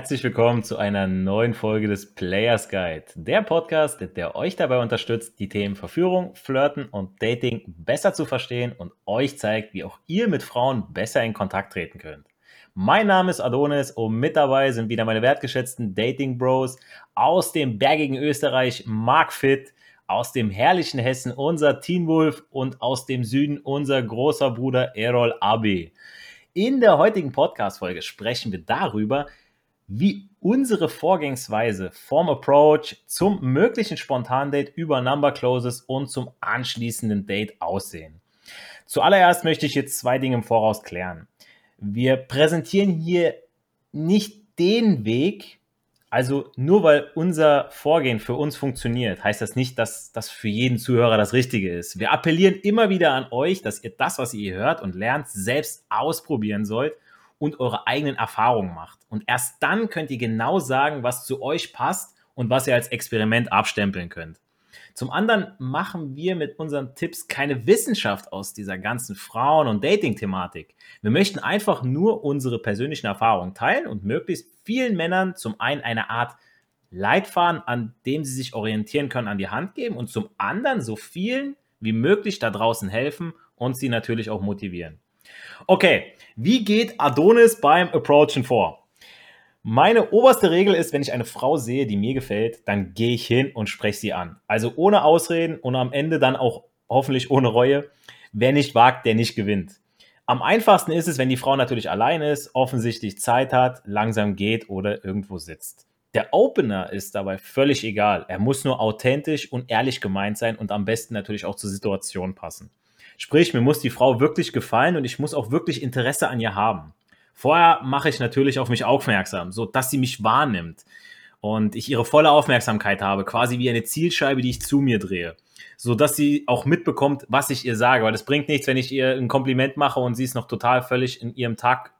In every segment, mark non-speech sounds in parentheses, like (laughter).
herzlich willkommen zu einer neuen Folge des Players Guide, der Podcast, der euch dabei unterstützt, die Themen Verführung, Flirten und Dating besser zu verstehen und euch zeigt, wie auch ihr mit Frauen besser in Kontakt treten könnt. Mein Name ist Adonis und mit dabei sind wieder meine wertgeschätzten Dating Bros aus dem bergigen Österreich, Mark Fit, aus dem herrlichen Hessen unser Teen Wolf und aus dem Süden unser großer Bruder Errol Abe. In der heutigen Podcast-Folge sprechen wir darüber, wie unsere Vorgehensweise vom Approach zum möglichen Spontan-Date über Number Closes und zum anschließenden Date aussehen. Zuallererst möchte ich jetzt zwei Dinge im Voraus klären. Wir präsentieren hier nicht den Weg, also nur weil unser Vorgehen für uns funktioniert, heißt das nicht, dass das für jeden Zuhörer das Richtige ist. Wir appellieren immer wieder an euch, dass ihr das, was ihr hört und lernt, selbst ausprobieren sollt und eure eigenen Erfahrungen macht. Und erst dann könnt ihr genau sagen, was zu euch passt und was ihr als Experiment abstempeln könnt. Zum anderen machen wir mit unseren Tipps keine Wissenschaft aus dieser ganzen Frauen- und Dating-Thematik. Wir möchten einfach nur unsere persönlichen Erfahrungen teilen und möglichst vielen Männern zum einen eine Art Leitfaden, an dem sie sich orientieren können, an die Hand geben und zum anderen so vielen wie möglich da draußen helfen und sie natürlich auch motivieren. Okay, wie geht Adonis beim Approachen vor? Meine oberste Regel ist, wenn ich eine Frau sehe, die mir gefällt, dann gehe ich hin und spreche sie an. Also ohne Ausreden und am Ende dann auch hoffentlich ohne Reue. Wer nicht wagt, der nicht gewinnt. Am einfachsten ist es, wenn die Frau natürlich allein ist, offensichtlich Zeit hat, langsam geht oder irgendwo sitzt. Der Opener ist dabei völlig egal. Er muss nur authentisch und ehrlich gemeint sein und am besten natürlich auch zur Situation passen. Sprich, mir muss die Frau wirklich gefallen und ich muss auch wirklich Interesse an ihr haben. Vorher mache ich natürlich auf mich aufmerksam, so dass sie mich wahrnimmt und ich ihre volle Aufmerksamkeit habe, quasi wie eine Zielscheibe, die ich zu mir drehe, so dass sie auch mitbekommt, was ich ihr sage, weil das bringt nichts, wenn ich ihr ein Kompliment mache und sie ist noch total völlig in ihrem Tag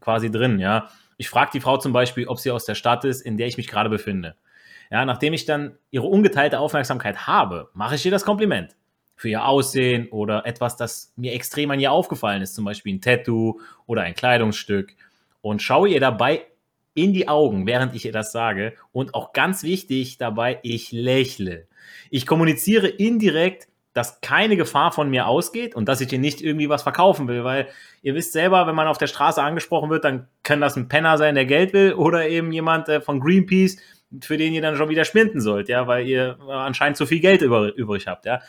quasi drin, ja. Ich frage die Frau zum Beispiel, ob sie aus der Stadt ist, in der ich mich gerade befinde. Ja, nachdem ich dann ihre ungeteilte Aufmerksamkeit habe, mache ich ihr das Kompliment für ihr Aussehen oder etwas, das mir extrem an ihr aufgefallen ist, zum Beispiel ein Tattoo oder ein Kleidungsstück und schaue ihr dabei in die Augen, während ich ihr das sage und auch ganz wichtig dabei, ich lächle. Ich kommuniziere indirekt, dass keine Gefahr von mir ausgeht und dass ich ihr nicht irgendwie was verkaufen will, weil ihr wisst selber, wenn man auf der Straße angesprochen wird, dann kann das ein Penner sein, der Geld will oder eben jemand äh, von Greenpeace, für den ihr dann schon wieder schminden sollt, ja, weil ihr anscheinend zu viel Geld übrig habt, ja.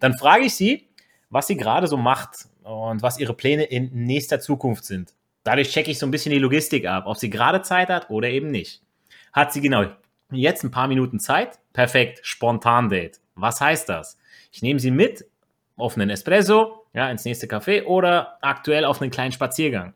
Dann frage ich sie, was sie gerade so macht und was ihre Pläne in nächster Zukunft sind. Dadurch checke ich so ein bisschen die Logistik ab, ob sie gerade Zeit hat oder eben nicht. Hat sie genau jetzt ein paar Minuten Zeit? Perfekt, spontan Date. Was heißt das? Ich nehme sie mit auf einen Espresso, ja, ins nächste Café oder aktuell auf einen kleinen Spaziergang.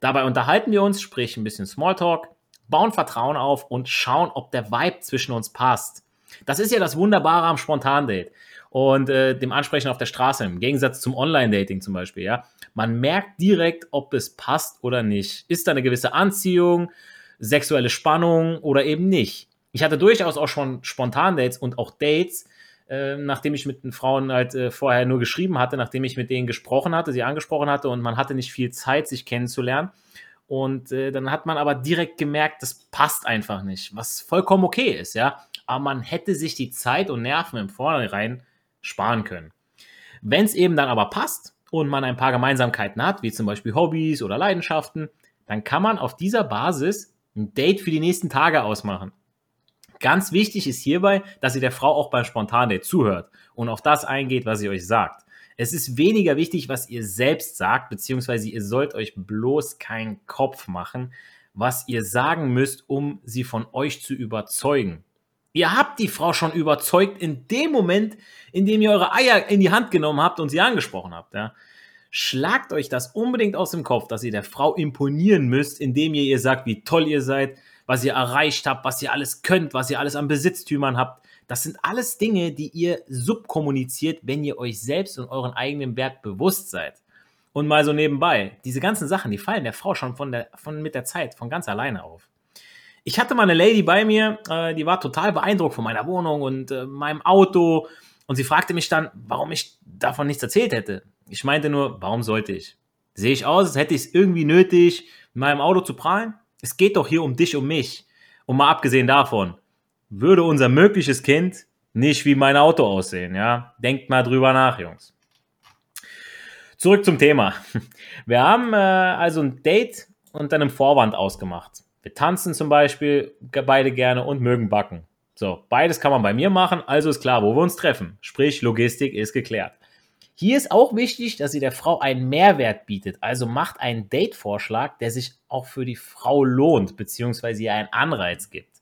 Dabei unterhalten wir uns, sprich ein bisschen Smalltalk, bauen Vertrauen auf und schauen, ob der Vibe zwischen uns passt. Das ist ja das Wunderbare am Spontan-Date und äh, dem Ansprechen auf der Straße, im Gegensatz zum Online-Dating zum Beispiel, ja. Man merkt direkt, ob es passt oder nicht. Ist da eine gewisse Anziehung, sexuelle Spannung oder eben nicht. Ich hatte durchaus auch schon Spontan-Dates und auch Dates, äh, nachdem ich mit den Frauen halt äh, vorher nur geschrieben hatte, nachdem ich mit denen gesprochen hatte, sie angesprochen hatte und man hatte nicht viel Zeit, sich kennenzulernen. Und äh, dann hat man aber direkt gemerkt, das passt einfach nicht, was vollkommen okay ist, ja. Aber man hätte sich die Zeit und Nerven im Vornherein sparen können. Wenn es eben dann aber passt und man ein paar Gemeinsamkeiten hat, wie zum Beispiel Hobbys oder Leidenschaften, dann kann man auf dieser Basis ein Date für die nächsten Tage ausmachen. Ganz wichtig ist hierbei, dass ihr der Frau auch beim Spontandate zuhört und auf das eingeht, was sie euch sagt. Es ist weniger wichtig, was ihr selbst sagt, beziehungsweise ihr sollt euch bloß keinen Kopf machen, was ihr sagen müsst, um sie von euch zu überzeugen. Ihr habt die Frau schon überzeugt in dem Moment, in dem ihr eure Eier in die Hand genommen habt und sie angesprochen habt. Ja. Schlagt euch das unbedingt aus dem Kopf, dass ihr der Frau imponieren müsst, indem ihr ihr sagt, wie toll ihr seid, was ihr erreicht habt, was ihr alles könnt, was ihr alles an Besitztümern habt. Das sind alles Dinge, die ihr subkommuniziert, wenn ihr euch selbst und euren eigenen Wert bewusst seid. Und mal so nebenbei, diese ganzen Sachen, die fallen der Frau schon von der, von, mit der Zeit von ganz alleine auf. Ich hatte mal eine Lady bei mir, äh, die war total beeindruckt von meiner Wohnung und äh, meinem Auto. Und sie fragte mich dann, warum ich davon nichts erzählt hätte. Ich meinte nur, warum sollte ich? Sehe ich aus, als hätte ich es irgendwie nötig, mit meinem Auto zu prahlen? Es geht doch hier um dich, um mich. Und mal abgesehen davon, würde unser mögliches Kind nicht wie mein Auto aussehen, ja? Denkt mal drüber nach, Jungs. Zurück zum Thema. (laughs) Wir haben äh, also ein Date unter einem Vorwand ausgemacht. Tanzen zum Beispiel beide gerne und mögen backen. So, beides kann man bei mir machen, also ist klar, wo wir uns treffen. Sprich, Logistik ist geklärt. Hier ist auch wichtig, dass sie der Frau einen Mehrwert bietet. Also macht einen Date-Vorschlag, der sich auch für die Frau lohnt, beziehungsweise ihr einen Anreiz gibt.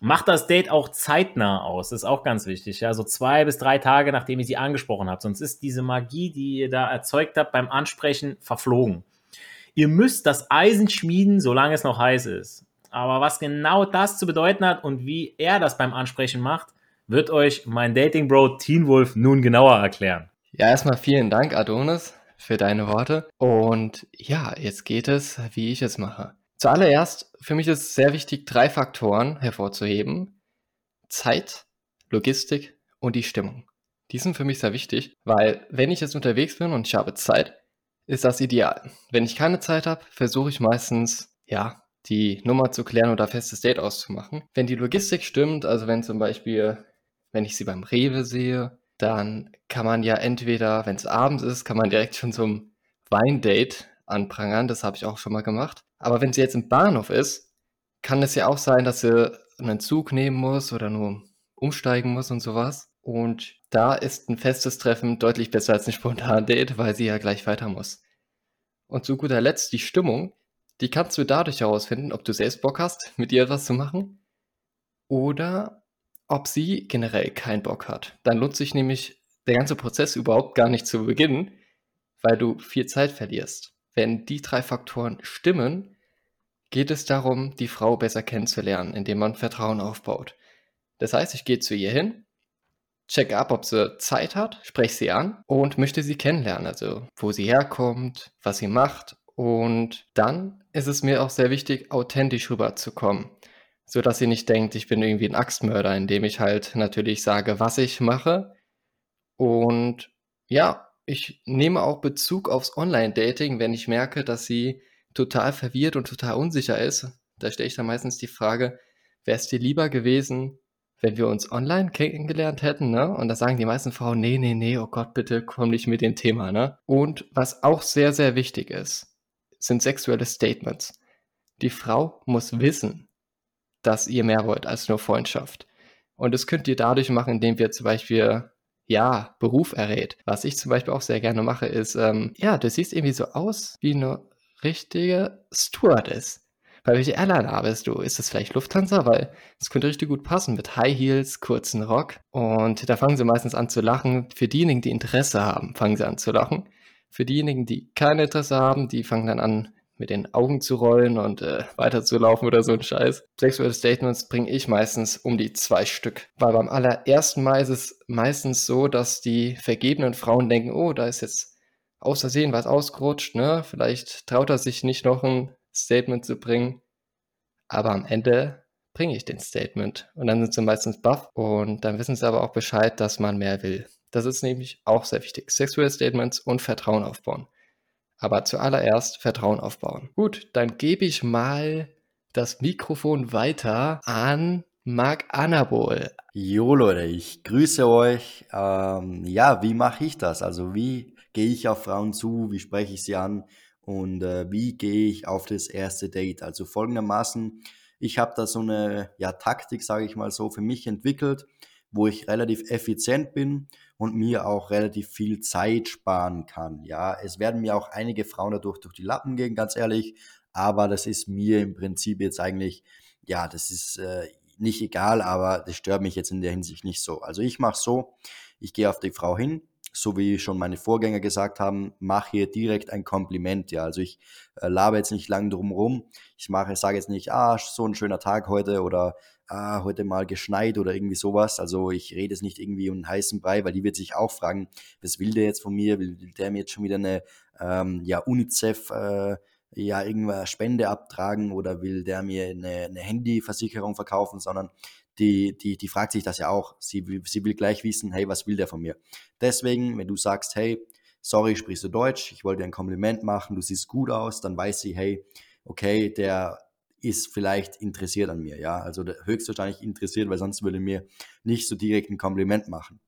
Macht das Date auch zeitnah aus, das ist auch ganz wichtig. Ja, so zwei bis drei Tage, nachdem ihr sie angesprochen habt. Sonst ist diese Magie, die ihr da erzeugt habt beim Ansprechen, verflogen. Ihr müsst das Eisen schmieden, solange es noch heiß ist. Aber was genau das zu bedeuten hat und wie er das beim Ansprechen macht, wird euch mein Dating Bro Teen Wolf nun genauer erklären. Ja, erstmal vielen Dank, Adonis, für deine Worte. Und ja, jetzt geht es, wie ich es mache. Zuallererst, für mich ist es sehr wichtig, drei Faktoren hervorzuheben. Zeit, Logistik und die Stimmung. Die sind für mich sehr wichtig, weil wenn ich jetzt unterwegs bin und ich habe Zeit, ist das ideal. Wenn ich keine Zeit habe, versuche ich meistens, ja, die Nummer zu klären oder festes Date auszumachen. Wenn die Logistik stimmt, also wenn zum Beispiel, wenn ich sie beim Rewe sehe dann kann man ja entweder, wenn es abends ist, kann man direkt schon zum Weindate anprangern. Das habe ich auch schon mal gemacht. Aber wenn sie jetzt im Bahnhof ist, kann es ja auch sein, dass sie einen Zug nehmen muss oder nur umsteigen muss und sowas. Und da ist ein festes Treffen deutlich besser als ein spontan Date, weil sie ja gleich weiter muss. Und zu guter Letzt die Stimmung, die kannst du dadurch herausfinden, ob du selbst Bock hast, mit ihr etwas zu machen oder ob sie generell keinen Bock hat. Dann lohnt sich nämlich der ganze Prozess überhaupt gar nicht zu beginnen, weil du viel Zeit verlierst. Wenn die drei Faktoren stimmen, geht es darum, die Frau besser kennenzulernen, indem man Vertrauen aufbaut. Das heißt, ich gehe zu ihr hin, check ab, ob sie Zeit hat, spreche sie an und möchte sie kennenlernen, also wo sie herkommt, was sie macht. Und dann ist es mir auch sehr wichtig, authentisch rüberzukommen so dass sie nicht denkt, ich bin irgendwie ein Axtmörder, indem ich halt natürlich sage, was ich mache. Und ja, ich nehme auch Bezug aufs Online-Dating, wenn ich merke, dass sie total verwirrt und total unsicher ist. Da stelle ich dann meistens die Frage, wäre es dir lieber gewesen, wenn wir uns online kennengelernt hätten, ne? Und da sagen die meisten Frauen, nee, nee, nee, oh Gott, bitte komm nicht mit dem Thema, ne? Und was auch sehr, sehr wichtig ist, sind sexuelle Statements. Die Frau muss wissen, dass ihr mehr wollt als nur Freundschaft. Und das könnt ihr dadurch machen, indem wir zum Beispiel ja, Beruf errät. Was ich zum Beispiel auch sehr gerne mache, ist, ähm, ja, du siehst irgendwie so aus wie eine richtige Stewardess. Bei welcher Airline arbeitest du? Ist das vielleicht Lufthansa? Weil es könnte richtig gut passen mit High Heels, kurzen Rock. Und da fangen sie meistens an zu lachen. Für diejenigen, die Interesse haben, fangen sie an zu lachen. Für diejenigen, die kein Interesse haben, die fangen dann an, mit den Augen zu rollen und äh, weiterzulaufen oder so ein Scheiß. Sexuelle Statements bringe ich meistens um die zwei Stück. Weil beim allerersten Mal ist es meistens so, dass die vergebenen Frauen denken, oh, da ist jetzt aus Versehen was ausgerutscht, ne? Vielleicht traut er sich nicht noch ein Statement zu bringen. Aber am Ende bringe ich den Statement. Und dann sind sie meistens baff und dann wissen sie aber auch Bescheid, dass man mehr will. Das ist nämlich auch sehr wichtig. Sexuelle Statements und Vertrauen aufbauen. Aber zuallererst Vertrauen aufbauen. Gut, dann gebe ich mal das Mikrofon weiter an Marc Anabol. Jo Leute, ich grüße euch. Ähm, ja, wie mache ich das? Also wie gehe ich auf Frauen zu? Wie spreche ich sie an? Und äh, wie gehe ich auf das erste Date? Also folgendermaßen, ich habe da so eine ja, Taktik, sage ich mal so, für mich entwickelt, wo ich relativ effizient bin und mir auch relativ viel Zeit sparen kann. Ja, es werden mir auch einige Frauen dadurch durch die Lappen gehen, ganz ehrlich, aber das ist mir im Prinzip jetzt eigentlich, ja, das ist äh, nicht egal, aber das stört mich jetzt in der Hinsicht nicht so. Also ich mache so, ich gehe auf die Frau hin, so wie schon meine Vorgänger gesagt haben, mache ihr direkt ein Kompliment. Ja, also ich äh, labe jetzt nicht lang drum rum. Ich mache, sage jetzt nicht, ah, so ein schöner Tag heute oder ah, heute mal geschneit oder irgendwie sowas. Also ich rede es nicht irgendwie um einen heißen Brei, weil die wird sich auch fragen, was will der jetzt von mir? Will, der mir jetzt schon wieder eine ähm, ja, UNICEF äh, ja irgendwas Spende abtragen oder will der mir eine, eine Handyversicherung verkaufen, sondern die, die, die fragt sich das ja auch. Sie sie will gleich wissen, hey, was will der von mir? Deswegen, wenn du sagst, hey, sorry, sprichst du Deutsch, ich wollte dir ein Kompliment machen, du siehst gut aus, dann weiß sie, hey, okay, der ist vielleicht interessiert an mir, ja, also höchstwahrscheinlich interessiert, weil sonst würde mir nicht so direkt ein Kompliment machen.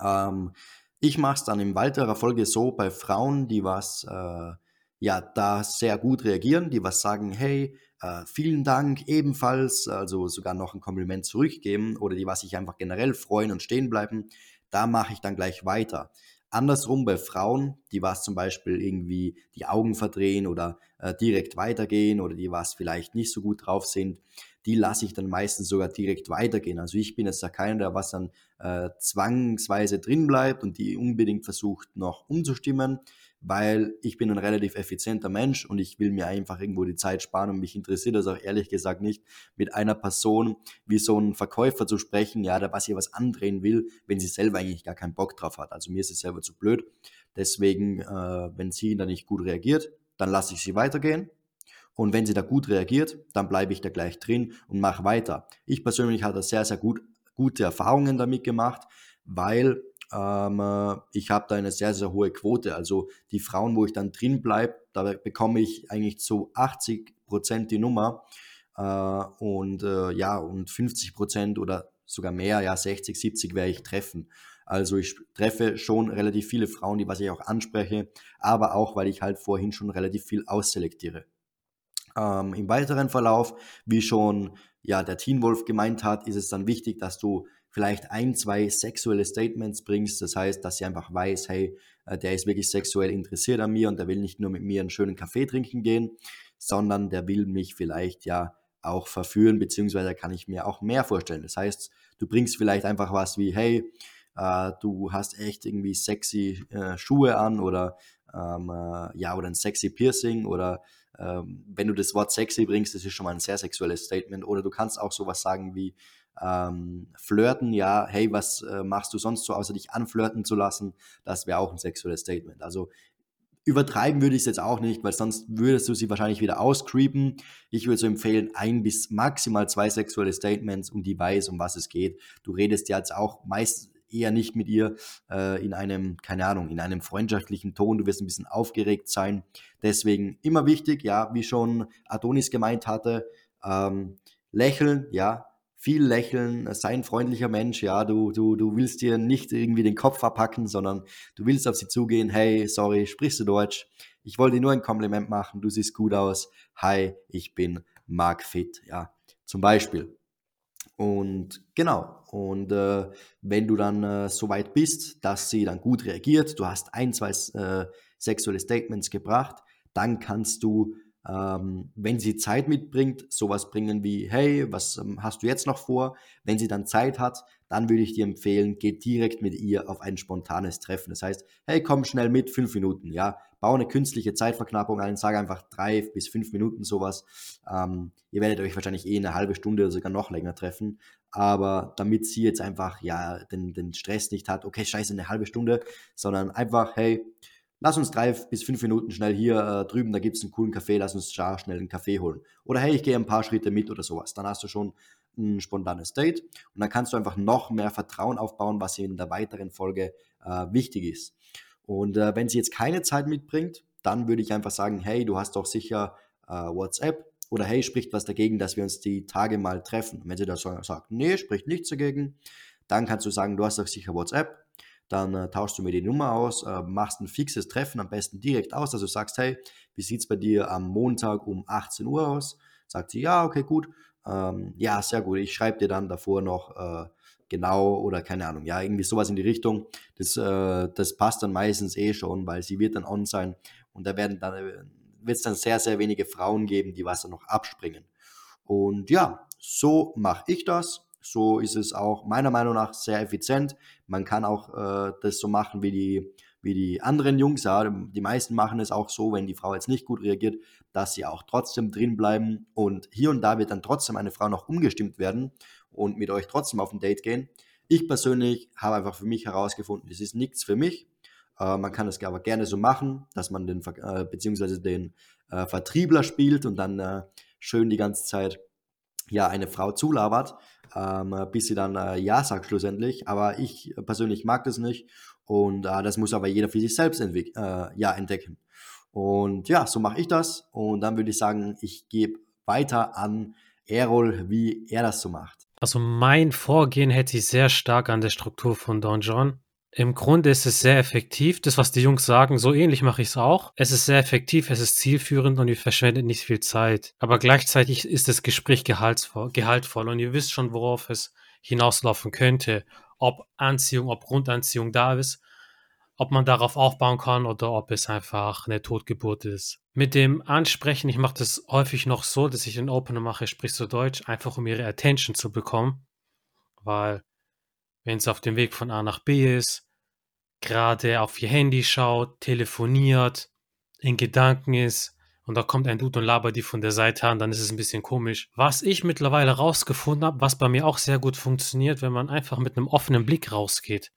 Ähm, ich mache es dann in weiterer Folge so bei Frauen, die was, äh, ja, da sehr gut reagieren, die was sagen, hey, äh, vielen Dank ebenfalls, also sogar noch ein Kompliment zurückgeben oder die was sich einfach generell freuen und stehen bleiben, da mache ich dann gleich weiter. Andersrum bei Frauen, die was zum Beispiel irgendwie die Augen verdrehen oder äh, direkt weitergehen oder die was vielleicht nicht so gut drauf sind, die lasse ich dann meistens sogar direkt weitergehen. Also ich bin jetzt da keiner, der was dann äh, zwangsweise drin bleibt und die unbedingt versucht noch umzustimmen, weil ich bin ein relativ effizienter Mensch und ich will mir einfach irgendwo die Zeit sparen und mich interessiert das auch ehrlich gesagt nicht, mit einer Person wie so ein Verkäufer zu sprechen, ja, der was ihr was andrehen will, wenn sie selber eigentlich gar keinen Bock drauf hat. Also mir ist es selber zu blöd. Deswegen, äh, wenn sie da nicht gut reagiert, dann lasse ich sie weitergehen. Und wenn sie da gut reagiert, dann bleibe ich da gleich drin und mache weiter. Ich persönlich hatte sehr, sehr gut, gute Erfahrungen damit gemacht, weil ähm, äh, ich habe da eine sehr, sehr hohe Quote. Also die Frauen, wo ich dann drin bleibe, da bekomme ich eigentlich zu 80 Prozent die Nummer äh, und äh, ja, und 50 Prozent oder sogar mehr, ja, 60, 70 werde ich treffen. Also ich treffe schon relativ viele Frauen, die was ich auch anspreche, aber auch, weil ich halt vorhin schon relativ viel ausselektiere. Ähm, Im weiteren Verlauf, wie schon ja, der Teen Wolf gemeint hat, ist es dann wichtig, dass du vielleicht ein, zwei sexuelle Statements bringst. Das heißt, dass sie einfach weiß, hey, äh, der ist wirklich sexuell interessiert an mir und der will nicht nur mit mir einen schönen Kaffee trinken gehen, sondern der will mich vielleicht ja auch verführen, beziehungsweise kann ich mir auch mehr vorstellen. Das heißt, du bringst vielleicht einfach was wie, hey, äh, du hast echt irgendwie sexy äh, Schuhe an oder ähm, äh, ja, oder ein sexy Piercing oder ähm, wenn du das Wort sexy bringst, das ist schon mal ein sehr sexuelles Statement. Oder du kannst auch sowas sagen wie, ähm, flirten, ja, hey, was äh, machst du sonst so, außer dich anflirten zu lassen? Das wäre auch ein sexuelles Statement. Also übertreiben würde ich es jetzt auch nicht, weil sonst würdest du sie wahrscheinlich wieder auscreepen. Ich würde so empfehlen, ein bis maximal zwei sexuelle Statements und die weiß, um was es geht. Du redest ja jetzt auch meist eher nicht mit ihr äh, in einem, keine Ahnung, in einem freundschaftlichen Ton. Du wirst ein bisschen aufgeregt sein. Deswegen immer wichtig, ja, wie schon Adonis gemeint hatte, ähm, lächeln, ja, viel lächeln, sei ein freundlicher Mensch, ja, du, du, du willst dir nicht irgendwie den Kopf verpacken, sondern du willst auf sie zugehen, hey, sorry, sprichst du Deutsch? Ich wollte dir nur ein Kompliment machen, du siehst gut aus, hi, ich bin Mark Fit, ja, zum Beispiel. Und genau, und äh, wenn du dann äh, so weit bist, dass sie dann gut reagiert, du hast ein, zwei äh, sexuelle Statements gebracht, dann kannst du ähm, wenn sie Zeit mitbringt, sowas bringen wie, hey, was ähm, hast du jetzt noch vor? Wenn sie dann Zeit hat, dann würde ich dir empfehlen, geh direkt mit ihr auf ein spontanes Treffen. Das heißt, hey, komm schnell mit, fünf Minuten, ja. Bau eine künstliche Zeitverknappung ein, sage einfach drei bis fünf Minuten sowas. Ähm, ihr werdet euch wahrscheinlich eh eine halbe Stunde oder sogar noch länger treffen. Aber damit sie jetzt einfach, ja, den, den Stress nicht hat, okay, scheiße, eine halbe Stunde, sondern einfach, hey, lass uns drei bis fünf Minuten schnell hier äh, drüben, da gibt es einen coolen Kaffee, lass uns schnell einen Kaffee holen. Oder hey, ich gehe ein paar Schritte mit oder sowas. Dann hast du schon ein spontanes Date und dann kannst du einfach noch mehr Vertrauen aufbauen, was in der weiteren Folge äh, wichtig ist. Und äh, wenn sie jetzt keine Zeit mitbringt, dann würde ich einfach sagen, hey, du hast doch sicher äh, WhatsApp oder hey, spricht was dagegen, dass wir uns die Tage mal treffen. Und wenn sie da sagt, nee, spricht nichts dagegen, dann kannst du sagen, du hast doch sicher WhatsApp dann äh, tauschst du mir die Nummer aus, äh, machst ein fixes Treffen, am besten direkt aus, also sagst, hey, wie sieht es bei dir am Montag um 18 Uhr aus? Sagt sie, ja, okay, gut. Ähm, ja, sehr gut. Ich schreibe dir dann davor noch äh, genau oder keine Ahnung, ja, irgendwie sowas in die Richtung. Das, äh, das passt dann meistens eh schon, weil sie wird dann on sein und da werden dann äh, wird es dann sehr, sehr wenige Frauen geben, die was dann noch abspringen. Und ja, so mache ich das. So ist es auch meiner Meinung nach sehr effizient. Man kann auch äh, das so machen wie die, wie die anderen Jungs. Ja. Die meisten machen es auch so, wenn die Frau jetzt nicht gut reagiert, dass sie auch trotzdem drin bleiben. Und hier und da wird dann trotzdem eine Frau noch umgestimmt werden und mit euch trotzdem auf ein Date gehen. Ich persönlich habe einfach für mich herausgefunden, das ist nichts für mich. Äh, man kann es aber gerne so machen, dass man den, äh, beziehungsweise den äh, Vertriebler spielt und dann schön die ganze Zeit ja eine Frau zulabert ähm, bis sie dann Ja sagt schlussendlich. Aber ich persönlich mag das nicht und das muss aber jeder für sich selbst ja, entdecken. Und ja, so mache ich das und dann würde ich sagen, ich gebe weiter an Errol, wie er das so macht. Also mein Vorgehen hätte ich sehr stark an der Struktur von Don John. Im Grunde ist es sehr effektiv. Das, was die Jungs sagen, so ähnlich mache ich es auch. Es ist sehr effektiv, es ist zielführend und ihr verschwendet nicht viel Zeit. Aber gleichzeitig ist das Gespräch gehaltvoll, und ihr wisst schon, worauf es hinauslaufen könnte. Ob Anziehung, ob Grundanziehung da ist, ob man darauf aufbauen kann oder ob es einfach eine Totgeburt ist. Mit dem Ansprechen, ich mache das häufig noch so, dass ich den Opener mache, sprich so Deutsch, einfach um ihre Attention zu bekommen. Weil wenn es auf dem Weg von A nach B ist, gerade auf ihr Handy schaut, telefoniert, in Gedanken ist und da kommt ein Dude und labert die von der Seite an, dann ist es ein bisschen komisch. Was ich mittlerweile rausgefunden habe, was bei mir auch sehr gut funktioniert, wenn man einfach mit einem offenen Blick rausgeht.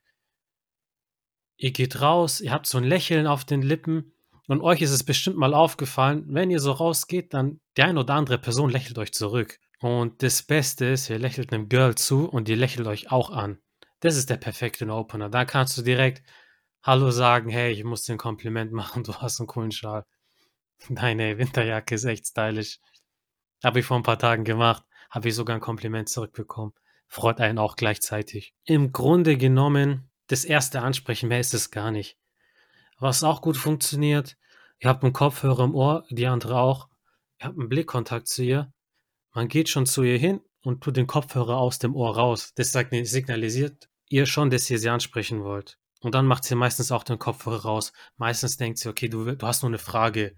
Ihr geht raus, ihr habt so ein Lächeln auf den Lippen und euch ist es bestimmt mal aufgefallen, wenn ihr so rausgeht, dann die eine oder andere Person lächelt euch zurück. Und das Beste ist, ihr lächelt einem Girl zu und die lächelt euch auch an. Das ist der perfekte Opener. Da kannst du direkt Hallo sagen, hey, ich muss dir ein Kompliment (laughs) machen, du hast einen coolen Schal. Deine Winterjacke ist echt stylisch. Habe ich vor ein paar Tagen gemacht, habe ich sogar ein Kompliment zurückbekommen. Freut einen auch gleichzeitig. Im Grunde genommen, das erste Ansprechen, mehr ist es gar nicht. Was auch gut funktioniert, ihr habt einen Kopfhörer im Ohr, die andere auch. Ihr habt einen Blickkontakt zu ihr. Man geht schon zu ihr hin und tut den Kopfhörer aus dem Ohr raus. Das signalisiert, ihr schon, dass ihr sie ansprechen wollt. Und dann macht sie meistens auch den Kopfhörer raus. Meistens denkt sie, okay, du, du hast nur eine Frage.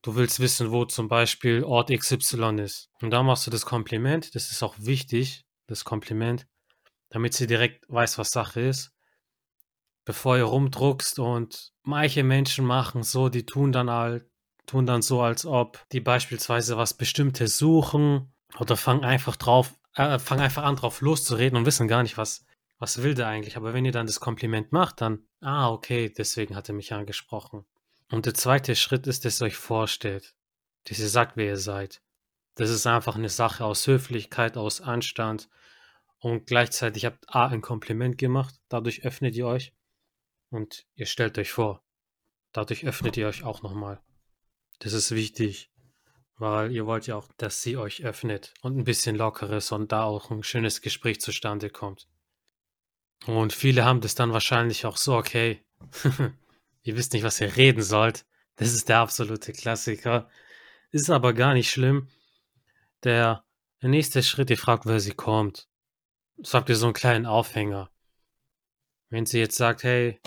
Du willst wissen, wo zum Beispiel Ort XY ist. Und dann machst du das Kompliment. Das ist auch wichtig, das Kompliment, damit sie direkt weiß, was Sache ist. Bevor ihr rumdruckst und manche Menschen machen so, die tun dann halt, tun dann so, als ob die beispielsweise was Bestimmtes suchen oder fangen einfach drauf, äh, fangen einfach an drauf loszureden und wissen gar nicht, was, was will der eigentlich? Aber wenn ihr dann das Kompliment macht, dann, ah, okay, deswegen hat er mich angesprochen. Und der zweite Schritt ist, dass ihr euch vorstellt, dass ihr sagt, wer ihr seid. Das ist einfach eine Sache aus Höflichkeit, aus Anstand und gleichzeitig habt A ein Kompliment gemacht, dadurch öffnet ihr euch und ihr stellt euch vor. Dadurch öffnet ihr euch auch nochmal. Das ist wichtig, weil ihr wollt ja auch, dass sie euch öffnet und ein bisschen lockeres und da auch ein schönes Gespräch zustande kommt. Und viele haben das dann wahrscheinlich auch so, okay, (laughs) ihr wisst nicht, was ihr reden sollt. Das ist der absolute Klassiker. Ist aber gar nicht schlimm. Der, nächste Schritt, ihr fragt, wer sie kommt. Sagt ihr so einen kleinen Aufhänger. Wenn sie jetzt sagt, hey,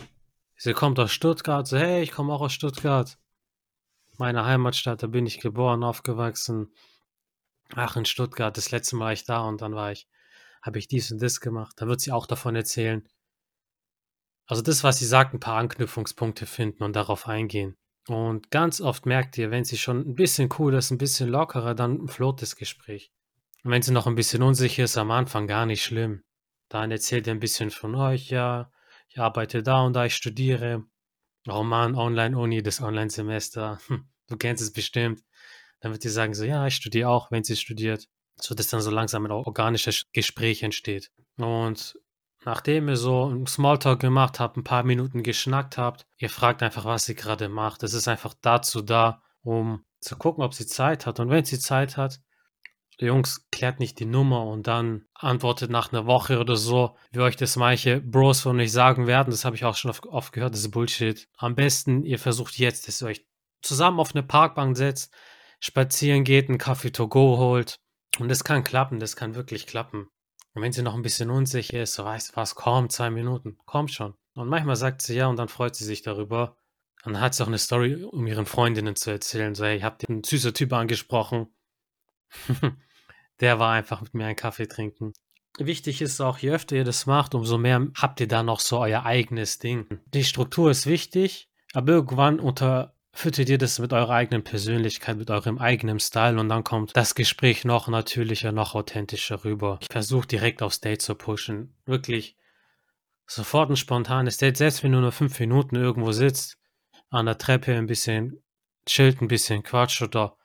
sie kommt aus Stuttgart, so, hey, ich komme auch aus Stuttgart. Meine Heimatstadt, da bin ich geboren, aufgewachsen. Ach, in Stuttgart, das letzte Mal war ich da und dann war ich habe ich dies und das gemacht. Da wird sie auch davon erzählen. Also das, was sie sagt, ein paar Anknüpfungspunkte finden und darauf eingehen. Und ganz oft merkt ihr, wenn sie schon ein bisschen cool ist, ein bisschen lockerer, dann float das Gespräch. Und wenn sie noch ein bisschen unsicher ist, am Anfang gar nicht schlimm. Dann erzählt ihr ein bisschen von euch, ja, ich arbeite da und da, ich studiere. Roman, Online-Uni, das Online-Semester. (laughs) Hm, du kennst es bestimmt. Dann wird sie sagen so, ja, ich studiere auch, wenn sie studiert so dass dann so langsam ein organisches Gespräch entsteht. Und nachdem ihr so einen Smalltalk gemacht habt, ein paar Minuten geschnackt habt, ihr fragt einfach, was sie gerade macht. Es ist einfach dazu da, um zu gucken, ob sie Zeit hat. Und wenn sie Zeit hat, Jungs klärt nicht die Nummer und dann antwortet nach einer Woche oder so, wie euch das manche Bros von euch sagen werden. Das habe ich auch schon oft, gehört, das ist Bullshit. Am besten, ihr versucht jetzt, dass ihr euch zusammen auf eine Parkbank setzt, spazieren geht, einen Kaffee to go holt und das kann klappen, das kann wirklich klappen. Und wenn sie noch ein bisschen unsicher ist, so weißt du was, komm, zwei Minuten, komm schon. Und manchmal sagt sie ja und dann freut sie sich darüber. Und dann hat sie auch eine Story, um ihren Freundinnen zu erzählen. So, hey, ich hab den süßen Typ angesprochen. (laughs) Der war einfach mit mir einen Kaffee trinken. Wichtig ist auch, je öfter ihr das macht, umso mehr habt ihr da noch so euer eigenes Ding. Die Struktur ist wichtig, aber irgendwann unter füttert ihr das mit eurer eigenen Persönlichkeit, mit eurem eigenen Style und dann kommt das Gespräch noch natürlicher, noch authentischer rüber. Ich versuche direkt aufs Date zu pushen. Wirklich sofort ein spontanes Date, selbst wenn du nur fünf Minuten irgendwo sitzt, an der Treppe ein bisschen chillt, ein bisschen quatscht oder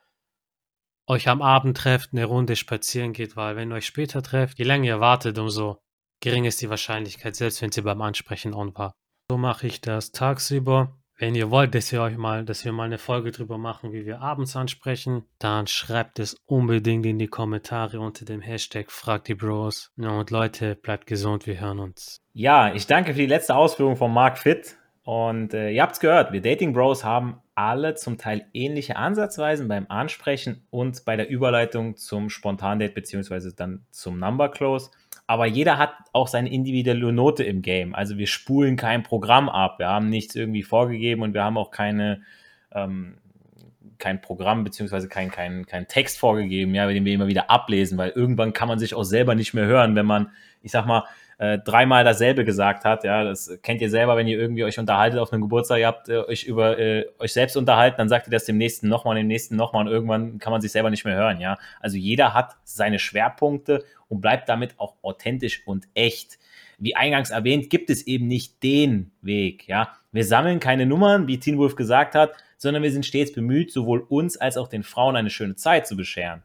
euch am Abend trefft, eine Runde spazieren geht, weil wenn ihr euch später trefft, je länger ihr wartet, umso geringer ist die Wahrscheinlichkeit, selbst wenn sie beim Ansprechen on war. So mache ich das tagsüber Wenn ihr wollt, dass wir euch mal, dass wir mal eine Folge drüber machen, wie wir abends ansprechen, dann schreibt es unbedingt in die Kommentare unter dem Hashtag Frag die Bros. Und Leute, bleibt gesund, wir hören uns. Ja, ich danke für die letzte Ausführung von Mark Fitt. Und äh, ihr habt es gehört, wir Dating Bros haben alle zum Teil ähnliche Ansatzweisen beim Ansprechen und bei der Überleitung zum Spontandate beziehungsweise dann zum Number Close aber jeder hat auch seine individuelle Note im Game. Also wir spulen kein Programm ab, wir haben nichts irgendwie vorgegeben und wir haben auch keine, ähm, kein Programm beziehungsweise kein, kein, kein Text vorgegeben, ja, den wir immer wieder ablesen, weil irgendwann kann man sich auch selber nicht mehr hören, wenn man, ich sag mal, äh, dreimal dasselbe gesagt hat. Ja, das kennt ihr selber, wenn ihr irgendwie euch unterhaltet auf einem Geburtstag, ihr habt äh, euch über äh, euch selbst unterhalten, dann sagt ihr das dem nächsten nochmal, dem nächsten nochmal und irgendwann kann man sich selber nicht mehr hören. Ja, also jeder hat seine Schwerpunkte und bleibt damit auch authentisch und echt. Wie eingangs erwähnt, gibt es eben nicht den Weg. Ja, wir sammeln keine Nummern, wie Teen Wolf gesagt hat, sondern wir sind stets bemüht, sowohl uns als auch den Frauen eine schöne Zeit zu bescheren.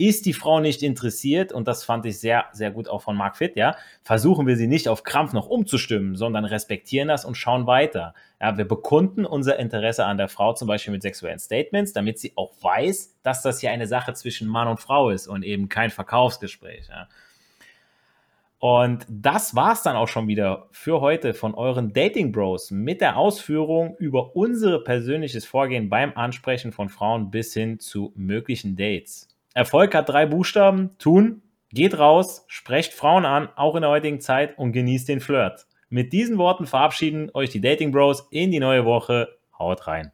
Ist die Frau nicht interessiert, und das fand ich sehr, sehr gut auch von Mark Fitt, ja, versuchen wir sie nicht auf Krampf noch umzustimmen, sondern respektieren das und schauen weiter. Ja, wir bekunden unser Interesse an der Frau zum Beispiel mit sexuellen Statements, damit sie auch weiß, dass das hier eine Sache zwischen Mann und Frau ist und eben kein Verkaufsgespräch. Ja. Und das war's dann auch schon wieder für heute von euren Dating Bros mit der Ausführung über unser persönliches Vorgehen beim Ansprechen von Frauen bis hin zu möglichen Dates. Erfolg hat drei Buchstaben. Tun. Geht raus, sprecht Frauen an, auch in der heutigen Zeit und genießt den Flirt. Mit diesen Worten verabschieden euch die Dating Bros in die neue Woche. Haut rein.